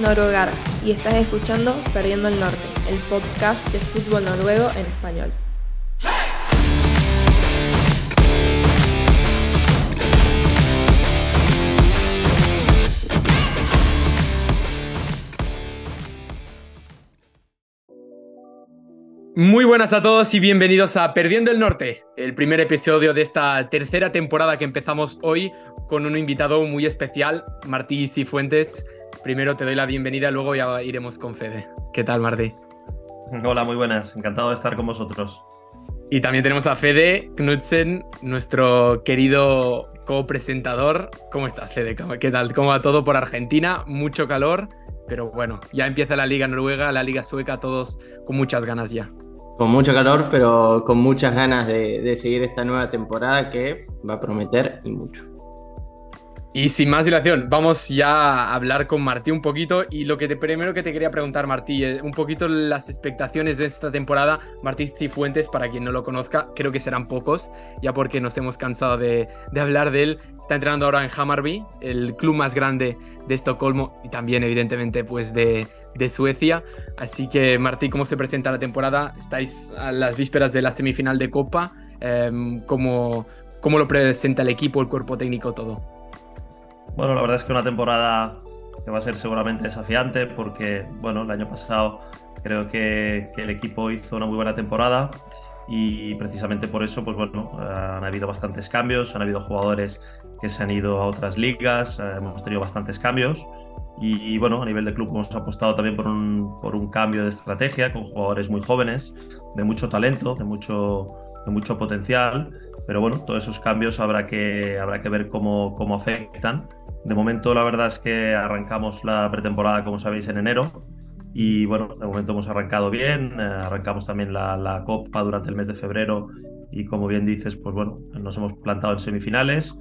Noruegara y estás escuchando Perdiendo el Norte, el podcast de fútbol noruego en español. Muy buenas a todos y bienvenidos a Perdiendo el Norte, el primer episodio de esta tercera temporada que empezamos hoy con un invitado muy especial, Martí Cifuentes. Primero te doy la bienvenida, luego ya iremos con Fede. ¿Qué tal, Martí? Hola, muy buenas. Encantado de estar con vosotros. Y también tenemos a Fede Knudsen, nuestro querido copresentador. ¿Cómo estás, Fede? ¿Qué tal? ¿Cómo va todo por Argentina? Mucho calor, pero bueno, ya empieza la Liga Noruega, la Liga Sueca, todos con muchas ganas ya. Con mucho calor, pero con muchas ganas de, seguir esta nueva temporada que va a prometer y mucho. Y sin más dilación, vamos ya a hablar con Martí un poquito. Y lo que primero que te quería preguntar, Martí, es un poquito las expectaciones de esta temporada. Martí Cifuentes, para quien no lo conozca, creo que serán pocos, ya porque nos hemos cansado de, de hablar de él. Está entrenando ahora en Hammarby, el club más grande de Estocolmo y también, evidentemente, pues de, de Suecia. Así que, Martí, ¿cómo se presenta la temporada? Estáis a las vísperas de la semifinal de Copa. Em, ¿cómo, ¿Cómo lo presenta el equipo, el cuerpo técnico, todo? Bueno, la verdad es que una temporada que va a ser seguramente desafiante porque, bueno, el año pasado creo que, el equipo hizo una muy buena temporada y precisamente por eso, pues bueno, han habido bastantes cambios, han habido jugadores que se han ido a otras ligas, eh, hemos tenido bastantes cambios y, bueno, a nivel de club hemos apostado también por un, por un cambio de estrategia con jugadores muy jóvenes, de mucho talento, de mucho, de mucho potencial, pero bueno, todos esos cambios habrá que, habrá que ver cómo, cómo afectan de momento, la verdad es que arrancamos la pretemporada, como sabéis, en enero. Y bueno, de momento hemos arrancado bien. Eh, arrancamos también la, Copa durante el mes de febrero. Y como bien dices, pues bueno, nos hemos plantado en semifinales.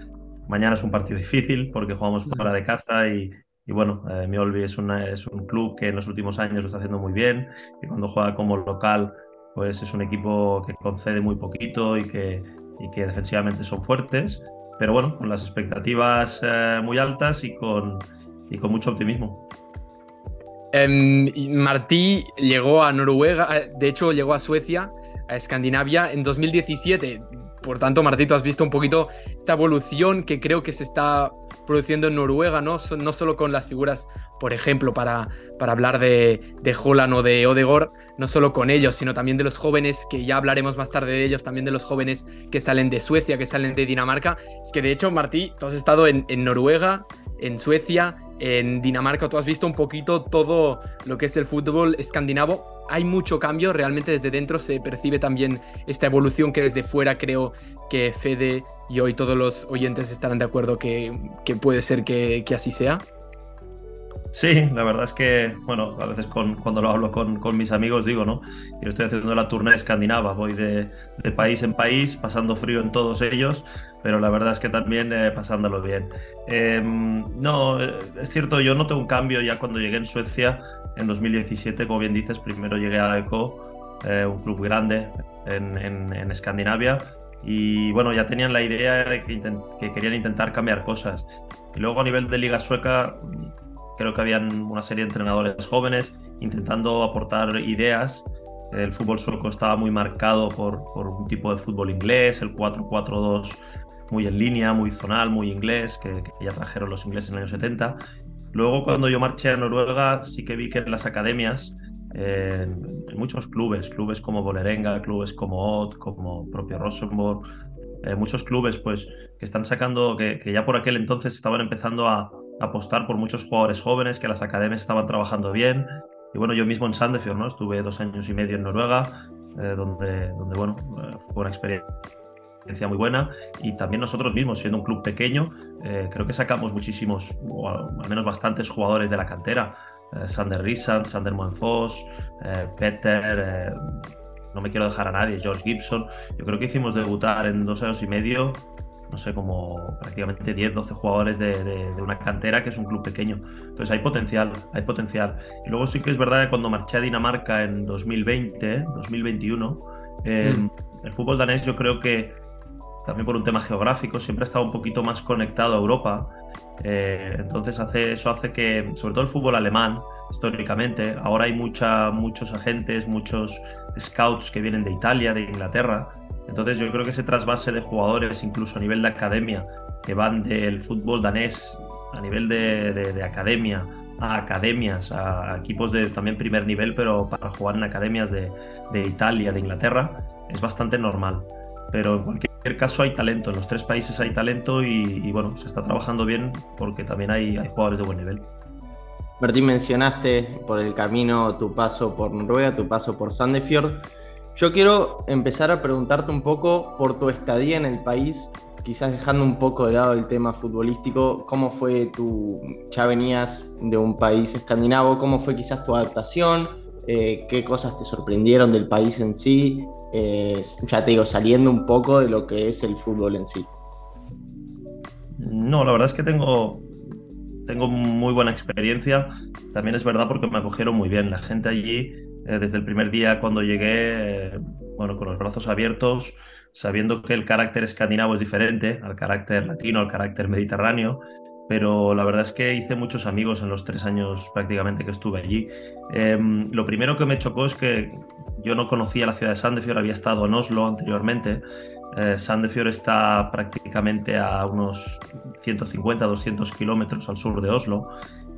Mañana es un partido difícil porque jugamos fuera de casa y, bueno, eh, Miolvi es, es un club que en los últimos años lo está haciendo muy bien. Y cuando juega como local, pues es un equipo que concede muy poquito y que, y que defensivamente son fuertes pero bueno, con las expectativas eh, muy altas y con, y con mucho optimismo. Em, Martí llegó a Noruega, eh, de hecho llegó a Suecia, a Escandinavia en 2017. Por tanto, Martí, tú has visto un poquito esta evolución que creo que se está produciendo en Noruega, ¿no? Solo con las figuras, por ejemplo, para, para hablar de, de Holland o de Odegor, no solo con ellos, sino también de los jóvenes, que ya hablaremos más tarde de ellos, también de los jóvenes que salen de Suecia, que salen de Dinamarca. Es que de hecho, Martí, tú has estado en, Noruega, en Suecia, en Dinamarca, tú has visto un poquito todo lo que es el fútbol escandinavo. Hay mucho cambio, realmente desde dentro se percibe también esta evolución que desde fuera creo que Fede y hoy todos los oyentes estarán de acuerdo que, puede ser que, que así sea. Sí, la verdad es que, bueno, a veces con, cuando lo hablo con, mis amigos digo, ¿no? Yo estoy haciendo la tournée escandinava, voy de, país en país, pasando frío en todos ellos, pero la verdad es que también eh, pasándolo bien. Em, no, es cierto, yo noté un cambio ya cuando llegué en Suecia en 2017, como bien dices, primero llegué a ECO, eh, un club grande en, en, Escandinavia, y bueno, ya tenían la idea de que, que querían intentar cambiar cosas. Y luego a nivel de liga sueca Creo que habían una serie de entrenadores jóvenes intentando aportar ideas. El fútbol sueco estaba muy marcado por, un tipo de fútbol inglés, el 4-4-2 muy en línea, muy zonal, muy inglés, que, ya trajeron los ingleses en los años 70. Luego, cuando yo marché a Noruega, sí que vi que en las academias, en, muchos clubes, clubes como Bolerenga, clubes como Ott, como propio Rosenborg, eh, muchos clubes pues que están sacando, que, ya por aquel entonces estaban empezando a, apostar por muchos jugadores jóvenes, que las academias estaban trabajando bien. Y bueno, yo mismo en Sandefjord, ¿no? Estuve dos años y medio en Noruega, eh, donde, donde, bueno, eh, fue una experiencia muy buena. Y también nosotros mismos, siendo un club pequeño, eh, creo que sacamos muchísimos, o al menos bastantes jugadores de la cantera. Sander Risan, Sander Moenfos, Peter, no me quiero dejar a nadie, George Gibson. Yo creo que hicimos debutar en dos años y medio no sé, como prácticamente 10, 12 jugadores de, una cantera que es un club pequeño. Entonces hay potencial, hay potencial. Y luego sí que es verdad que cuando marché a Dinamarca en 2020, 2021, em, mm. el fútbol danés yo creo que también por un tema geográfico, siempre ha estado un poquito más conectado a Europa. Eh, entonces hace, eso hace que, sobre todo el fútbol alemán, históricamente, ahora hay mucha, muchos agentes, muchos scouts que vienen de Italia, de Inglaterra. Entonces yo creo que ese trasvase de jugadores, incluso a nivel de academia, que van del fútbol danés a nivel de, academia a academias, a equipos de también primer nivel, pero para jugar en academias de, de Italia, de Inglaterra, es bastante normal. Pero en cualquier caso hay talento, en los tres países hay talento y, bueno, se está trabajando bien porque también hay, hay jugadores de buen nivel. Martín, mencionaste por el camino tu paso por Noruega, tu paso por Sandefjord. Yo quiero empezar a preguntarte un poco por tu estadía en el país, quizás dejando un poco de lado el tema futbolístico, ¿cómo fue tu, ya venías de un país escandinavo, cómo fue quizás tu adaptación? Eh, ¿Qué cosas te sorprendieron del país en sí? Eh, ya te digo, saliendo un poco de lo que es el fútbol en sí. No, la verdad es que tengo, tengo muy buena experiencia. También es verdad porque me acogieron muy bien. La gente allí, eh, desde el primer día cuando llegué, eh, bueno, con los brazos abiertos, sabiendo que el carácter escandinavo es diferente al carácter latino, al carácter mediterráneo, pero la verdad es que hice muchos amigos en los tres años prácticamente que estuve allí. Em, lo primero que me chocó es que yo no conocía la ciudad de Sandefjord, había estado en Oslo anteriormente. Eh, Sandefjord está prácticamente a unos 150, 200 kilómetros al sur de Oslo.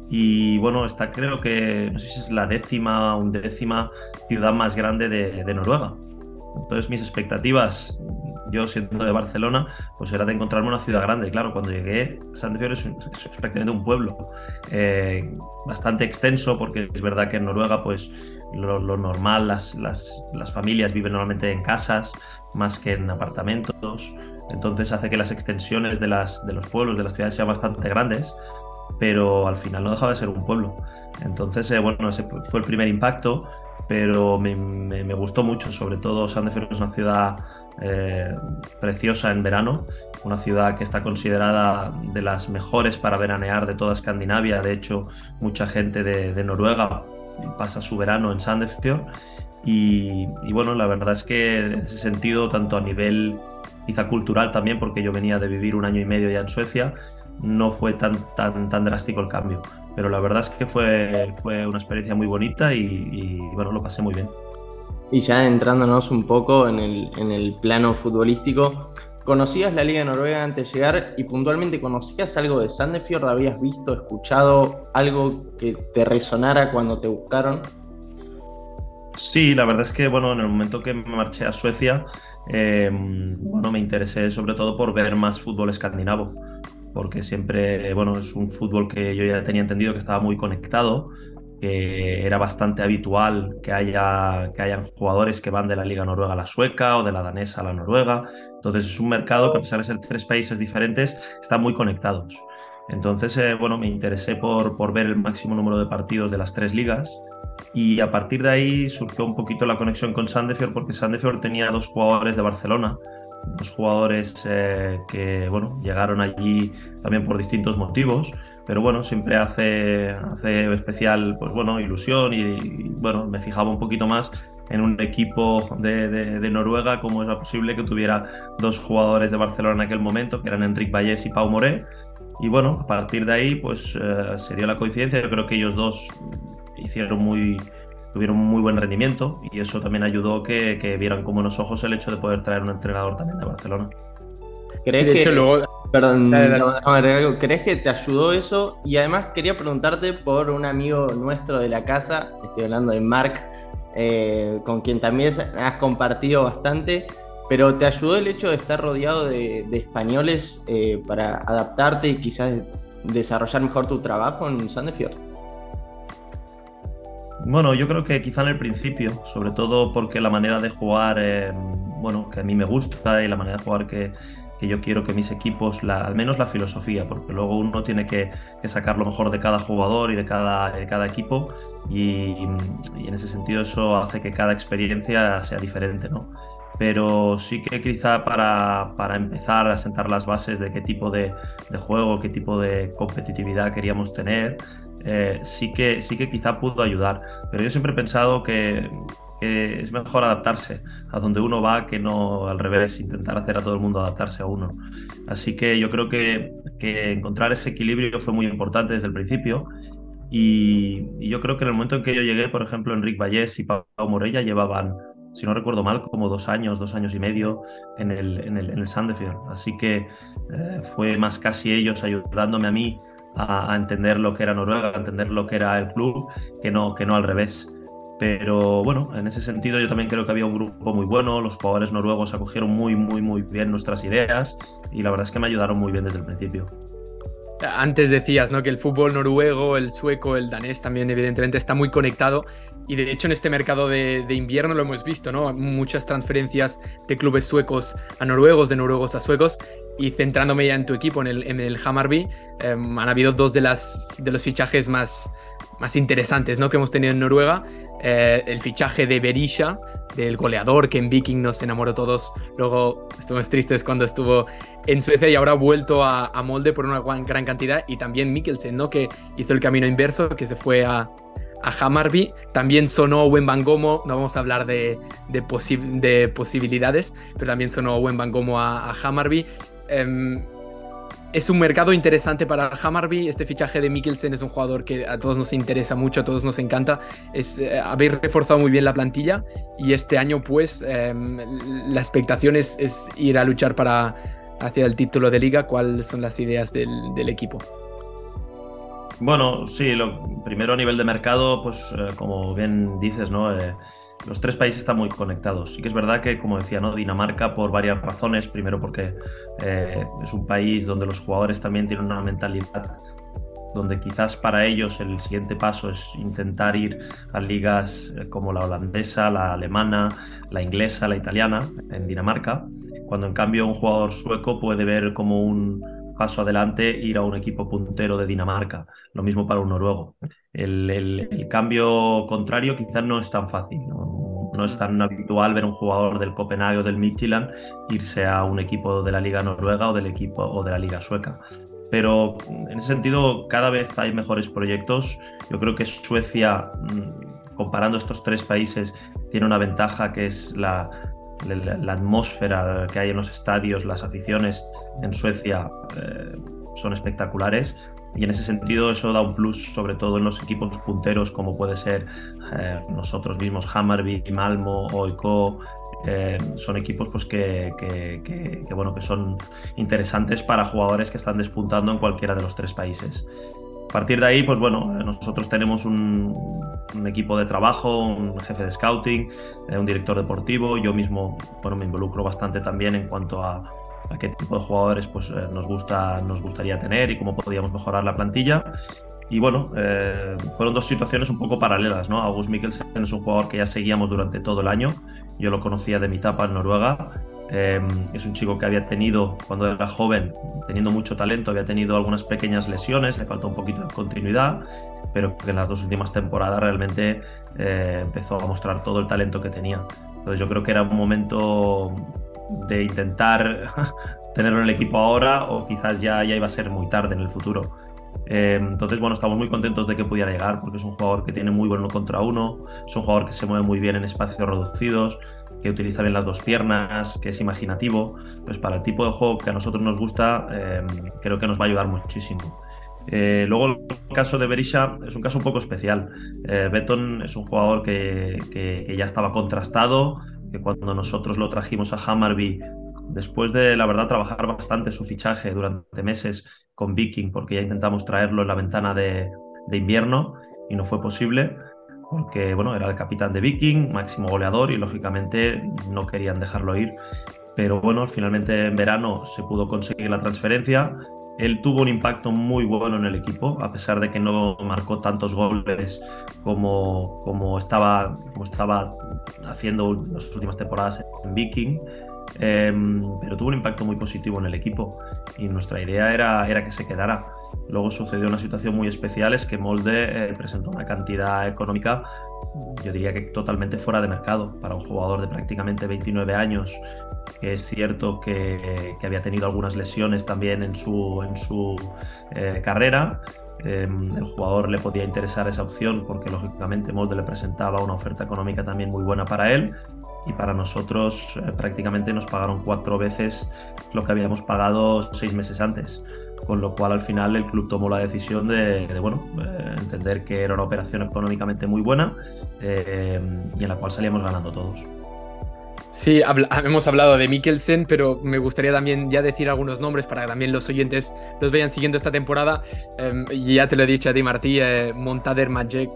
Y bueno, está creo que, no sé si es la décima o undécima ciudad más grande de, de Noruega. Entonces mis expectativas yo siendo de Barcelona, pues era de encontrarme una ciudad grande. Claro, cuando llegué, Sandefjord es, es, prácticamente un pueblo eh, bastante extenso, porque es verdad que en Noruega, pues lo, normal, las, las, las, familias viven normalmente en casas más que en apartamentos. Entonces hace que las extensiones de, las, de los pueblos, de las ciudades sean bastante grandes, pero al final no dejaba de ser un pueblo. Entonces, eh, bueno, ese fue el primer impacto, pero me, me, me gustó mucho, sobre todo Sandefjord es una ciudad eh, preciosa en verano, una ciudad que está considerada de las mejores para veranear de toda Escandinavia. De hecho, mucha gente de, Noruega pasa su verano en Sandefjord. Y, bueno, la verdad es que en ese sentido, tanto a nivel quizá cultural también, porque yo venía de vivir un año y medio ya en Suecia, no fue tan, tan, tan drástico el cambio. Pero la verdad es que fue, fue una experiencia muy bonita y, y bueno, lo pasé muy bien. Y ya entrándonos un poco en el, plano futbolístico, ¿conocías la Liga Noruega antes de llegar y puntualmente conocías algo de Sandefjord? ¿Habías visto, escuchado algo que te resonara cuando te buscaron? Sí, la verdad es que bueno, en el momento que me marché a Suecia, em, bueno, me interesé sobre todo por ver más fútbol escandinavo, porque siempre, bueno, es un fútbol que yo ya tenía entendido que estaba muy conectado que era bastante habitual que haya que hayan jugadores que van de la liga noruega a la sueca o de la danesa a la noruega. Entonces es un mercado que a pesar de ser tres países diferentes están muy conectados. Entonces, eh, bueno, me interesé por, por ver el máximo número de partidos de las tres ligas y a partir de ahí surgió un poquito la conexión con Sandefjord porque Sandefjord tenía dos jugadores de Barcelona dos jugadores eh, que bueno, llegaron allí también por distintos motivos, pero bueno, siempre hace, hace especial pues bueno, ilusión y, bueno, me fijaba un poquito más en un equipo de, de, Noruega, cómo era posible que tuviera dos jugadores de Barcelona en aquel momento, que eran Enric Vallés y Pau Moré. Y bueno, a partir de ahí, pues eh, se dio la coincidencia. Yo creo que ellos dos hicieron muy, tuvieron muy buen rendimiento y eso también ayudó que, que vieran con buenos ojos el hecho de poder traer un entrenador también de Barcelona. ¿Crees que, luego... Perdón, ¿crees que te ayudó eso? Y además quería preguntarte por un amigo nuestro de la casa, estoy hablando de Mark, eh, con quien también has compartido bastante, pero ¿te ayudó el hecho de estar rodeado de, españoles eh, para adaptarte y quizás desarrollar mejor tu trabajo en Sandefjord? Bueno, yo creo que quizá en el principio, sobre todo porque la manera de jugar, eh, bueno, que a mí me gusta y la manera de jugar que, que yo quiero que mis equipos, la, al menos la filosofía, porque luego uno tiene que, que, sacar lo mejor de cada jugador y de cada, de cada equipo y, y, en ese sentido eso hace que cada experiencia sea diferente, ¿no? Pero sí que quizá para, para empezar a sentar las bases de qué tipo de, de juego, qué tipo de competitividad queríamos tener, eh, sí, que, sí que quizá pudo ayudar. Pero yo siempre he pensado que, es mejor adaptarse a donde uno va que no al revés, intentar hacer a todo el mundo adaptarse a uno. Así que yo creo que, que encontrar ese equilibrio fue muy importante desde el principio y, yo creo que en el momento en que yo llegué, por ejemplo, Enrique Vallés y Pau Morella llevaban, si no recuerdo mal, como dos años, dos años y medio en el, en el, en el. Así que eh, fue más casi ellos ayudándome a mí a, entender lo que era Noruega, a entender lo que era el club, que no, que no al revés. Pero bueno, en ese sentido yo también creo que había un grupo muy bueno, los jugadores noruegos acogieron muy, muy, muy bien nuestras ideas y la verdad es que me ayudaron muy bien desde el principio. Antes decías ¿no? que el fútbol noruego, el sueco, el danés también evidentemente está muy conectado y de hecho en este mercado de, invierno lo hemos visto, ¿no? muchas transferencias de clubes suecos a noruegos, de noruegos a suecos y centrándome ya en tu equipo, en el, en el Hammarby, em, han habido dos de, las, de los fichajes más, más interesantes ¿no? que hemos tenido en Noruega. Eh, el fichaje de Berisha, del goleador que en Viking nos enamoró todos. Luego estuvimos tristes cuando estuvo en Suecia y ahora ha vuelto a, Molde por una gran, cantidad. Y también Mikkelsen, ¿no? que hizo el camino inverso, que se fue a, a Hammarby. También sonó Owen Bangomo, no vamos a hablar de, de, de posibilidades, pero también sonó Owen Bangomo a, a Hammarby. Em, es un mercado interesante para Hammarby. Este fichaje de Mikkelsen es un jugador que a todos nos interesa mucho, a todos nos encanta. Eh, habéis reforzado muy bien la plantilla y este año, pues, em, la expectación es, ir a luchar para hacia el título de liga. ¿Cuáles son las ideas del, equipo? Bueno, sí, lo primero a nivel de mercado, pues eh, como bien dices, ¿no? Los tres países están muy conectados. Sí que es verdad que, como decía, ¿no? Dinamarca por varias razones. Primero porque eh, es un país donde los jugadores también tienen una mentalidad donde quizás para ellos el siguiente paso es intentar ir a ligas eh, como la holandesa, la alemana, la inglesa, la italiana en Dinamarca, cuando en cambio un jugador sueco puede ver como un paso adelante ir a un equipo puntero de Dinamarca, lo mismo para un noruego. El, cambio contrario quizás no es tan fácil, ¿no? es tan habitual ver un jugador del Copenhague o del Midtjylland irse a un equipo de la liga noruega o del equipo o de la liga sueca. Pero en ese sentido cada vez hay mejores proyectos. Yo creo que Suecia, mm, comparando estos tres países, tiene una ventaja que es la, la, atmósfera que hay en los estadios, las aficiones en Suecia eh, son espectaculares y en ese sentido eso da un plus sobre todo en los equipos punteros como puede ser eh, nosotros mismos, Hammarby, Malmo, Oiko, eh, son equipos pues, que, que, bueno, que son interesantes para jugadores que están despuntando en cualquiera de los tres países. A partir de ahí, pues bueno, nosotros tenemos un, equipo de trabajo, un jefe de scouting, eh, un director deportivo. Yo mismo, bueno, me involucro bastante también en cuanto a, qué tipo de jugadores pues, eh, nos, gusta, nos gustaría tener y cómo podríamos mejorar la plantilla. Y bueno, eh, fueron dos situaciones un poco paralelas, ¿no? August Mikkelsen es un jugador que ya seguíamos durante todo el año. Yo lo conocía de mi etapa en Noruega Em, es un chico que había tenido, cuando era joven, teniendo mucho talento, había tenido algunas pequeñas lesiones, le faltó un poquito de continuidad, pero que en las dos últimas temporadas realmente eh, empezó a mostrar todo el talento que tenía. Entonces yo creo que era un momento de intentar tenerlo en el equipo ahora o quizás ya, ya iba a ser muy tarde en el futuro. Em, entonces, bueno, estamos muy contentos de que pudiera llegar porque es un jugador que tiene muy bueno contra uno, es un jugador que se mueve muy bien en espacios reducidos, que utiliza bien las dos piernas, que es imaginativo, pues para el tipo de juego que a nosotros nos gusta, em, creo que nos va a ayudar muchísimo. Eh, luego el caso de Berisha es un caso un poco especial. Eh, Beton es un jugador que, ya estaba contrastado, que cuando nosotros lo trajimos a Hammarby, después de la verdad trabajar bastante su fichaje durante meses con Viking, porque ya intentamos traerlo en la ventana de invierno y no fue posible, porque bueno, era el capitán de Viking, máximo goleador y lógicamente no querían dejarlo ir. Pero bueno, finalmente en verano se pudo conseguir la transferencia. Él tuvo un impacto muy bueno en el equipo, a pesar de que no marcó tantos goles como, como, estaba, como estaba haciendo las últimas temporadas en Viking. Em, pero tuvo un impacto muy positivo en el equipo y nuestra idea era, era que se quedara. Luego sucedió una situación muy especial, es que Molde eh, presentó una cantidad económica, yo diría que totalmente fuera de mercado, para un jugador de prácticamente 29 años, que es cierto que, había tenido algunas lesiones también en su, en su eh, carrera, el jugador le podía interesar esa opción porque lógicamente Molde le presentaba una oferta económica también muy buena para él y para nosotros eh, prácticamente nos pagaron cuatro veces lo que habíamos pagado seis meses antes. Con lo cual al final el club tomó la decisión de, bueno, eh, entender que era una operación económicamente muy buena eh, y en la cual salíamos ganando todos. Sí, hemos hablado de Mikkelsen, pero me gustaría también ya decir algunos nombres para que también los oyentes los vayan siguiendo esta temporada. Em, ya te lo he dicho a ti, Martí, Montader Majek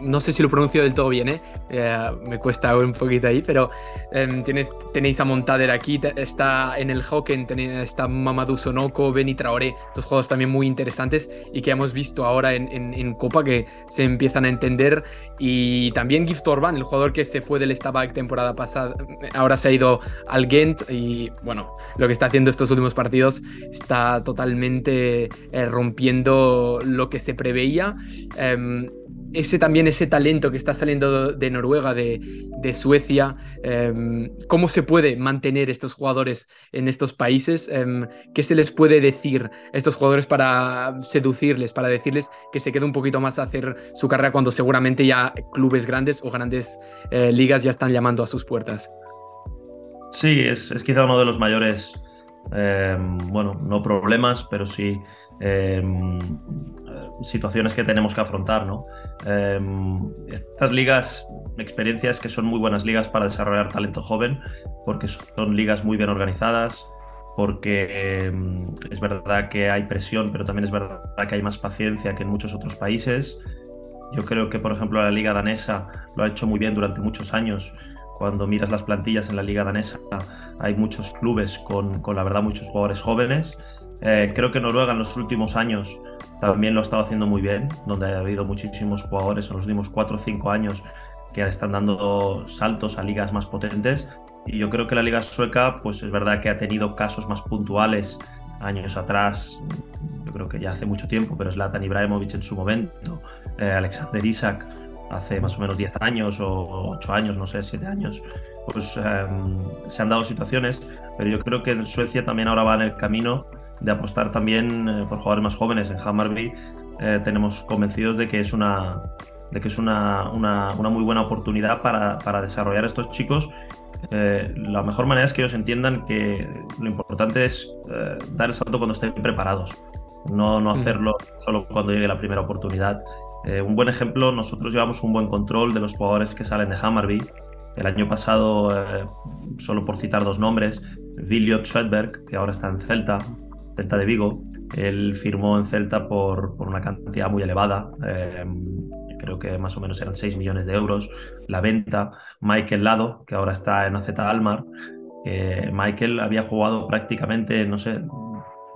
no sé si lo pronuncio del todo bien, ¿eh? eh me cuesta un poquito ahí, pero em, tienes, tenéis a Montader aquí, está en el Hocken, está Mamadou Sonoko, Benny Traoré, dos juegos también muy interesantes y que hemos visto ahora en, Copa que se empiezan a entender. Y también Gift Orban, el jugador que se fue del Stabak temporada pasada, ahora se ha ido al Ghent y bueno, lo que está haciendo estos últimos partidos está totalmente eh, rompiendo lo que se preveía. Ese también ese talento que está saliendo de Noruega, de, Suecia, em, cómo se puede mantener estos jugadores en estos países, em, qué se les puede decir a estos jugadores para seducirles, para decirles que se quede un poquito más a hacer su carrera cuando seguramente ya clubes grandes o grandes eh, ligas ya están llamando a sus puertas. Sí, es, es quizá uno de los mayores, em, bueno, no problemas, pero sí situaciones que tenemos que afrontar. ¿no? Em, estas ligas, experiencias que son muy buenas ligas para desarrollar talento joven, porque son ligas muy bien organizadas, porque em, es verdad que hay presión, pero también es verdad que hay más paciencia que en muchos otros países. Yo creo que, por ejemplo, la liga danesa lo ha hecho muy bien durante muchos años. Cuando miras las plantillas en la liga danesa, hay muchos clubes con, con la verdad, muchos jugadores jóvenes. Eh, creo que Noruega en los últimos años también lo ha estado haciendo muy bien, donde ha habido muchísimos jugadores en los últimos 4 o 5 años que están dando saltos a ligas más potentes. Y yo creo que la liga sueca, pues es verdad que ha tenido casos más puntuales años atrás, yo creo que ya hace mucho tiempo, pero Zlatan Ibrahimovic en su momento, eh, Alexander Isak hace más o menos 10 años o 8 años, no sé, 7 años, pues em, se han dado situaciones, pero yo creo que en Suecia también ahora va en el camino de apostar también eh, por jugadores más jóvenes. En Hammarby eh, tenemos convencidos de que es una, de que es una, una, una muy buena oportunidad para, para desarrollar a estos chicos. Eh, la mejor manera es que ellos entiendan que lo importante es dar el salto cuando estén preparados, no, no hacerlo solo cuando llegue la primera oportunidad. un buen ejemplo, nosotros llevamos un buen control de los jugadores que salen de Hammarby. El año pasado, solo por citar dos nombres, Viliot Schwedberg, que ahora está en Celta, Celta de Vigo. Él firmó en Celta por, por una cantidad muy elevada, em, creo que más o menos eran 6 millones de euros la venta. Michael Lado, que ahora está en AZ Almar. Michael había jugado prácticamente, no sé,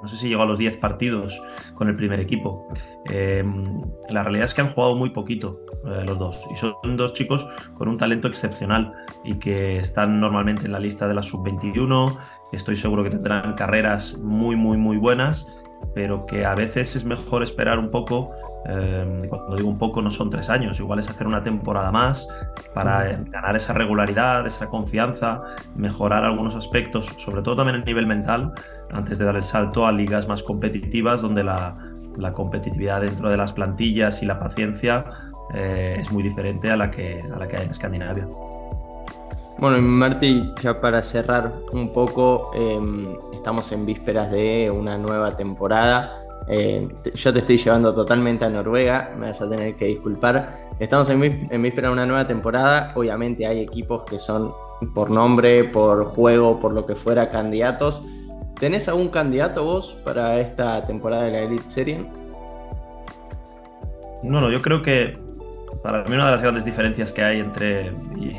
no sé si llegó a los 10 partidos con el primer equipo. Em, la realidad es que han jugado muy poquito eh, los dos y son dos chicos con un talento excepcional y que están normalmente en la lista de la sub-21. Estoy seguro que tendrán carreras muy, muy, muy buenas pero que a veces es mejor esperar un poco, eh, cuando digo un poco no son tres años, igual es hacer una temporada más para ganar esa regularidad, esa confianza, mejorar algunos aspectos, sobre todo también a nivel mental, antes de dar el salto a ligas más competitivas donde la, competitividad dentro de las plantillas y la paciencia eh, es muy diferente a la que, a la que hay en Escandinavia. Bueno, Marti, ya para cerrar un poco, em, estamos en vísperas de una nueva temporada. Eh, yo te estoy llevando totalmente a Noruega, me vas a tener que disculpar. Estamos en, en vísperas de una nueva temporada. Obviamente hay equipos que son por nombre, por juego, por lo que fuera, candidatos. ¿Tenés algún candidato vos para esta temporada de la Elite Serie? Bueno, yo creo que para mí una de las grandes diferencias que hay entre, y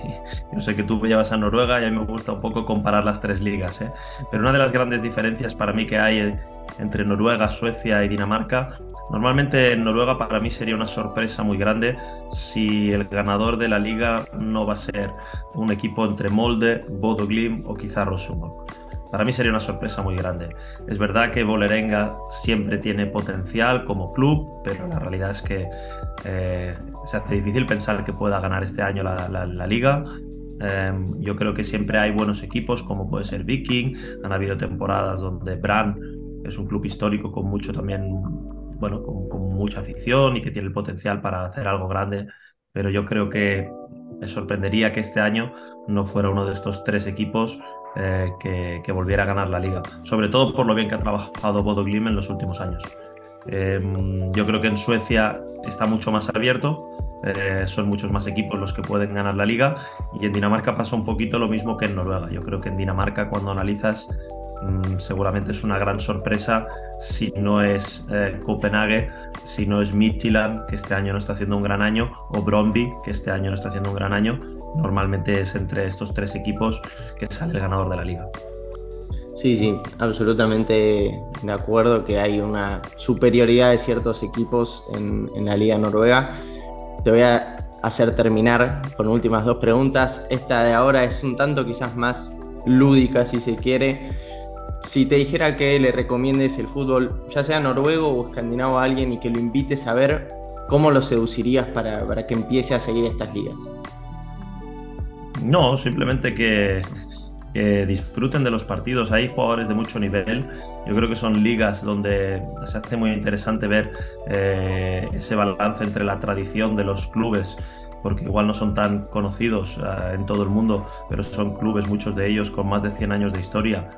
yo sé que tú llevas a Noruega y a mí me gusta un poco comparar las tres ligas, ¿eh? pero una de las grandes diferencias para mí que hay entre Noruega, Suecia y Dinamarca, normalmente en Noruega para mí sería una sorpresa muy grande si el ganador de la liga no va a ser un equipo entre Molde, Bodo Glim o quizá Rosenborg para mí sería una sorpresa muy grande. Es verdad que Bolerenga siempre tiene potencial como club, pero la realidad es que eh, se hace difícil pensar que pueda ganar este año la, liga. Em, yo creo que siempre hay buenos equipos, como puede ser Viking. Han habido temporadas donde Bran es un club histórico con mucho también bueno, con, mucha afición y que tiene el potencial para hacer algo grande, pero yo creo que me sorprendería que este año no fuera uno de estos tres equipos eh, que, volviera a ganar la liga, sobre todo por lo bien que ha trabajado Bodo Glim en los últimos años. Em, yo creo que en Suecia está mucho más abierto, eh, son muchos más equipos los que pueden ganar la liga y en Dinamarca pasa un poquito lo mismo que en Noruega. Yo creo que en Dinamarca cuando analizas mm, seguramente es una gran sorpresa si no es eh, Copenhague, si no es Midtjylland, que este año no está haciendo un gran año, o Bromby, que este año no está haciendo un gran año. Normalmente es entre estos tres equipos que sale el ganador de la liga. Sí, sí, absolutamente de acuerdo que hay una superioridad de ciertos equipos en, en la Liga Noruega. Te voy a hacer terminar con últimas dos preguntas. Esta de ahora es un tanto quizás más lúdica, si se quiere. Si te dijera que le recomiendes el fútbol, ya sea noruego o escandinavo a alguien y que lo invites a ver, ¿cómo lo seducirías para, para que empiece a seguir estas ligas? No, simplemente que, disfruten de los partidos. Hay jugadores de mucho nivel. Yo creo que son ligas donde se hace muy interesante ver eh, ese balance entre la tradición de los clubes porque igual no son tan conocidos eh, en todo el mundo, pero son clubes, muchos de ellos con más de 100 años de historia,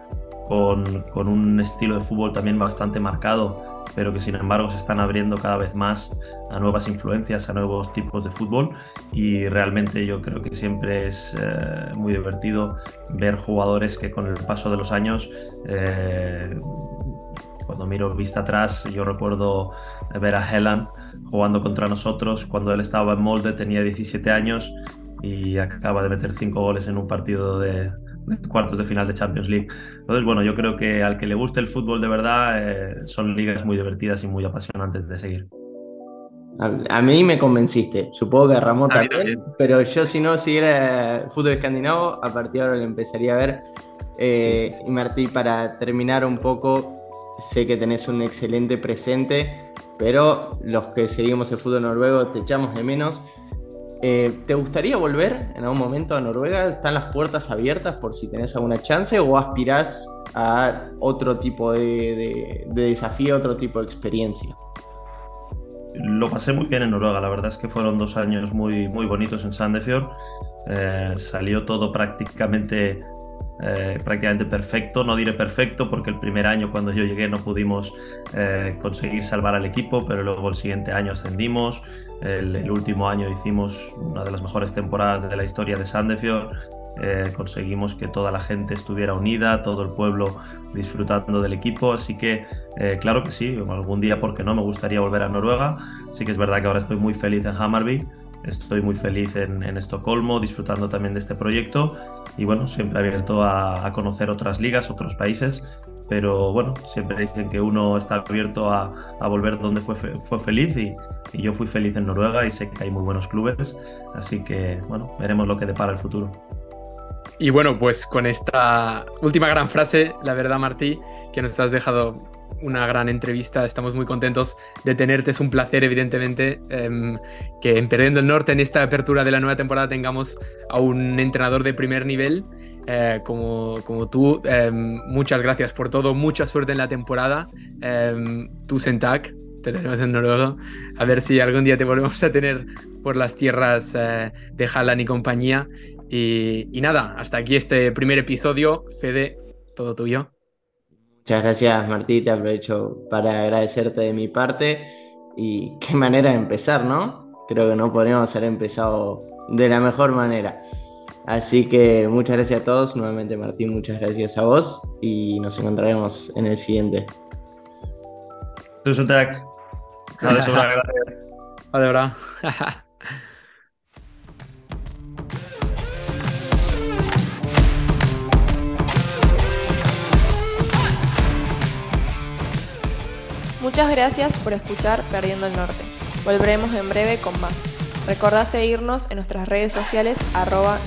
con, con un estilo de fútbol también bastante marcado pero que sin embargo se están abriendo cada vez más a nuevas influencias, a nuevos tipos de fútbol. Y realmente yo creo que siempre es eh, muy divertido ver jugadores que con el paso de los años, eh, cuando miro vista atrás, yo recuerdo ver a Helan jugando contra nosotros cuando él estaba en Molde, tenía 17 años y acaba de meter 5 goles en un partido de, cuartos de final de Champions League. Entonces, bueno, yo creo que al que le guste el fútbol de verdad, eh, son ligas muy divertidas y muy apasionantes de seguir. A, mí me convenciste, supongo que a Ramón también, pero yo si no siguiera fútbol escandinavo, a partir de ahora lo empezaría a ver. Eh, y Martí, para terminar un poco, sé que tenés un excelente presente, pero los que seguimos el fútbol noruego te echamos de menos. Eh, ¿Te gustaría volver en algún momento a Noruega? ¿Están las puertas abiertas por si tenés alguna chance o aspirás a otro tipo de, desafío, otro tipo de experiencia? Lo pasé muy bien en Noruega, la verdad es que fueron dos años muy, muy bonitos en Sandefjord. Eh, salió todo prácticamente eh, prácticamente perfecto. No diré perfecto porque el primer año cuando yo llegué no pudimos conseguir salvar al equipo, pero luego el siguiente año ascendimos. El, último año hicimos una de las mejores temporadas de la historia de Sandefjord. Eh, conseguimos que toda la gente estuviera unida, todo el pueblo disfrutando del equipo, así que claro que sí, algún día, porque no, me gustaría volver a Noruega. Sí que es verdad que ahora estoy muy feliz en Hammarby, Estoy muy feliz en, Estocolmo, disfrutando también de este proyecto. Y bueno, siempre abierto a, conocer otras ligas, otros países, pero bueno, siempre dicen que uno está abierto a, volver donde fue, fue feliz y, yo fui feliz en Noruega y sé que hay muy buenos clubes, así que bueno, veremos lo que depara el futuro. Y bueno, pues con esta última gran frase, la verdad Martí, que nos has dejado una gran entrevista. Estamos muy contentos de tenerte. Es un placer, evidentemente, em, que en Perdiendo el Norte, en esta apertura de la nueva temporada, tengamos a un entrenador de primer nivel eh, como, como tú. Em, muchas gracias por todo. Mucha suerte en la temporada. Em, tu Sentak, te tenemos en noruego. A ver si algún día te volvemos a tener por las tierras eh, de Halland y compañía. Y, y nada, hasta aquí este primer episodio. Fede, todo tuyo. Muchas gracias Martí, te aprovecho para agradecerte de mi parte y qué manera de empezar, ¿no? Creo que no podríamos haber empezado de la mejor manera. Así que muchas gracias a todos, nuevamente Martín, muchas gracias a vos y nos encontraremos en el siguiente. Tusen tack. Muchas gracias por escuchar Perdiendo el Norte. Volveremos en breve con más. Recordá seguirnos en nuestras redes sociales arroba